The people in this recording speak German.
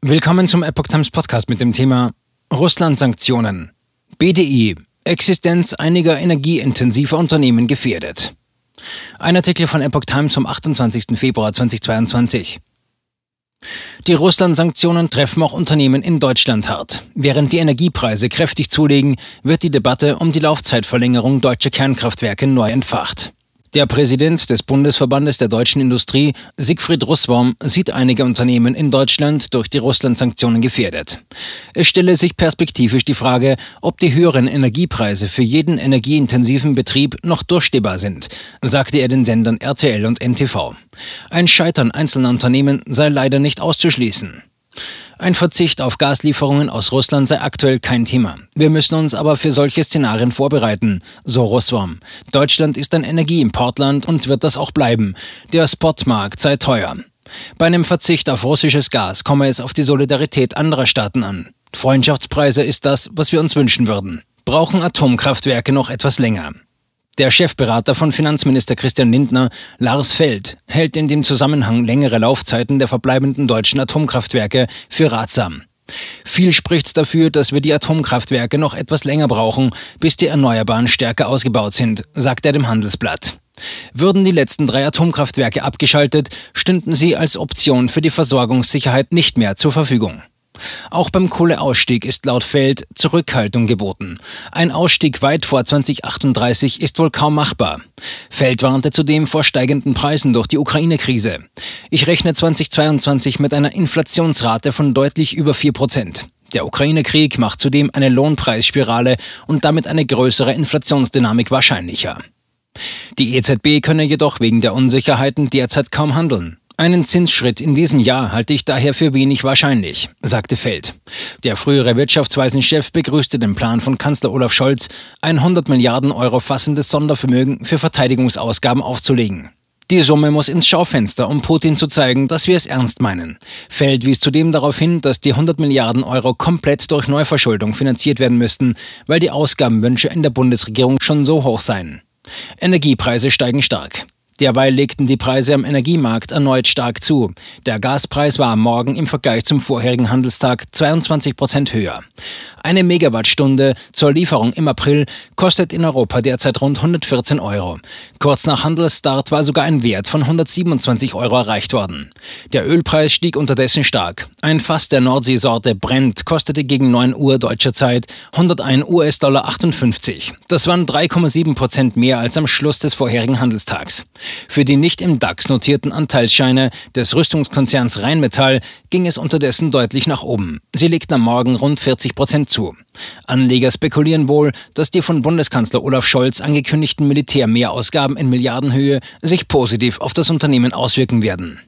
Willkommen zum Epoch Times Podcast mit dem Thema Russland-Sanktionen. BDI. Existenz einiger energieintensiver Unternehmen gefährdet. Ein Artikel von Epoch Times vom 28. Februar 2022. Die Russland-Sanktionen treffen auch Unternehmen in Deutschland hart. Während die Energiepreise kräftig zulegen, wird die Debatte um die Laufzeitverlängerung deutscher Kernkraftwerke neu entfacht. Der Präsident des Bundesverbandes der deutschen Industrie, Siegfried Russwurm, sieht einige Unternehmen in Deutschland durch die Russland-Sanktionen gefährdet. Es stelle sich perspektivisch die Frage, ob die höheren Energiepreise für jeden energieintensiven Betrieb noch durchstehbar sind, sagte er den Sendern RTL und NTV. Ein Scheitern einzelner Unternehmen sei leider nicht auszuschließen. Ein Verzicht auf Gaslieferungen aus Russland sei aktuell kein Thema. Wir müssen uns aber für solche Szenarien vorbereiten, so Russwurm. Deutschland ist ein Energieimportland und wird das auch bleiben. Der Spotmarkt sei teuer. Bei einem Verzicht auf russisches Gas komme es auf die Solidarität anderer Staaten an. Freundschaftspreise ist das, was wir uns wünschen würden. Brauchen Atomkraftwerke noch etwas länger. Der Chefberater von Finanzminister Christian Lindner, Lars Feld, hält in dem Zusammenhang längere Laufzeiten der verbleibenden deutschen Atomkraftwerke für ratsam. Viel spricht dafür, dass wir die Atomkraftwerke noch etwas länger brauchen, bis die Erneuerbaren stärker ausgebaut sind, sagt er dem Handelsblatt. Würden die letzten drei Atomkraftwerke abgeschaltet, stünden sie als Option für die Versorgungssicherheit nicht mehr zur Verfügung. Auch beim Kohleausstieg ist laut Feld Zurückhaltung geboten. Ein Ausstieg weit vor 2038 ist wohl kaum machbar. Feld warnte zudem vor steigenden Preisen durch die Ukraine-Krise. Ich rechne 2022 mit einer Inflationsrate von deutlich über 4 Prozent. Der Ukraine-Krieg macht zudem eine Lohnpreisspirale und damit eine größere Inflationsdynamik wahrscheinlicher. Die EZB könne jedoch wegen der Unsicherheiten derzeit kaum handeln. Einen Zinsschritt in diesem Jahr halte ich daher für wenig wahrscheinlich, sagte Feld. Der frühere Wirtschaftsweisenchef begrüßte den Plan von Kanzler Olaf Scholz, ein 100 Milliarden Euro fassendes Sondervermögen für Verteidigungsausgaben aufzulegen. Die Summe muss ins Schaufenster, um Putin zu zeigen, dass wir es ernst meinen. Feld wies zudem darauf hin, dass die 100 Milliarden Euro komplett durch Neuverschuldung finanziert werden müssten, weil die Ausgabenwünsche in der Bundesregierung schon so hoch seien. Energiepreise steigen stark. Derweil legten die Preise am Energiemarkt erneut stark zu. Der Gaspreis war am Morgen im Vergleich zum vorherigen Handelstag 22 Prozent höher. Eine Megawattstunde zur Lieferung im April kostet in Europa derzeit rund 114 Euro. Kurz nach Handelsstart war sogar ein Wert von 127 Euro erreicht worden. Der Ölpreis stieg unterdessen stark. Ein Fass der Nordseesorte Brent kostete gegen 9 Uhr deutscher Zeit 101 US-Dollar 58. Das waren 3,7 Prozent mehr als am Schluss des vorherigen Handelstags. Für die nicht im DAX notierten Anteilsscheine des Rüstungskonzerns Rheinmetall ging es unterdessen deutlich nach oben. Sie legten am Morgen rund 40 Prozent zu. Anleger spekulieren wohl, dass die von Bundeskanzler Olaf Scholz angekündigten Militärmehrausgaben in Milliardenhöhe sich positiv auf das Unternehmen auswirken werden.